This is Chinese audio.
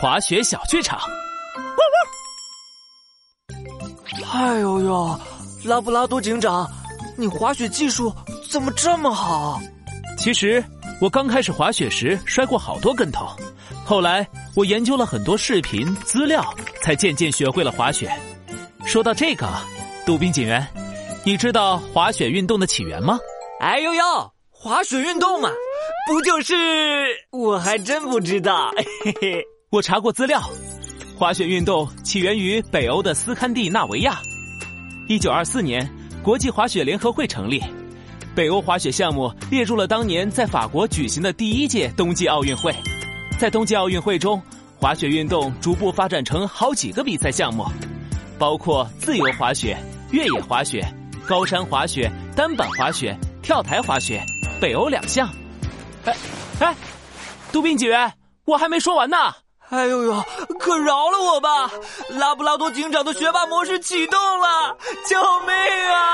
滑雪小剧场。哎呦呦，拉布拉多警长，你滑雪技术怎么这么好？其实我刚开始滑雪时摔过好多跟头，后来我研究了很多视频资料，才渐渐学会了滑雪。说到这个，杜宾警员，你知道滑雪运动的起源吗？哎呦呦，滑雪运动嘛，不就是……我还真不知道。嘿嘿，我查过资料，滑雪运动起源于北欧的斯堪的纳维亚。一九二四年，国际滑雪联合会成立，北欧滑雪项目列入了当年在法国举行的第一届冬季奥运会。在冬季奥运会中，滑雪运动逐步发展成好几个比赛项目。包括自由滑雪、越野滑雪、高山滑雪、单板滑雪、跳台滑雪，北欧两项。哎哎，杜宾警员，我还没说完呢！哎呦呦，可饶了我吧！拉布拉多警长的学霸模式启动了，救命啊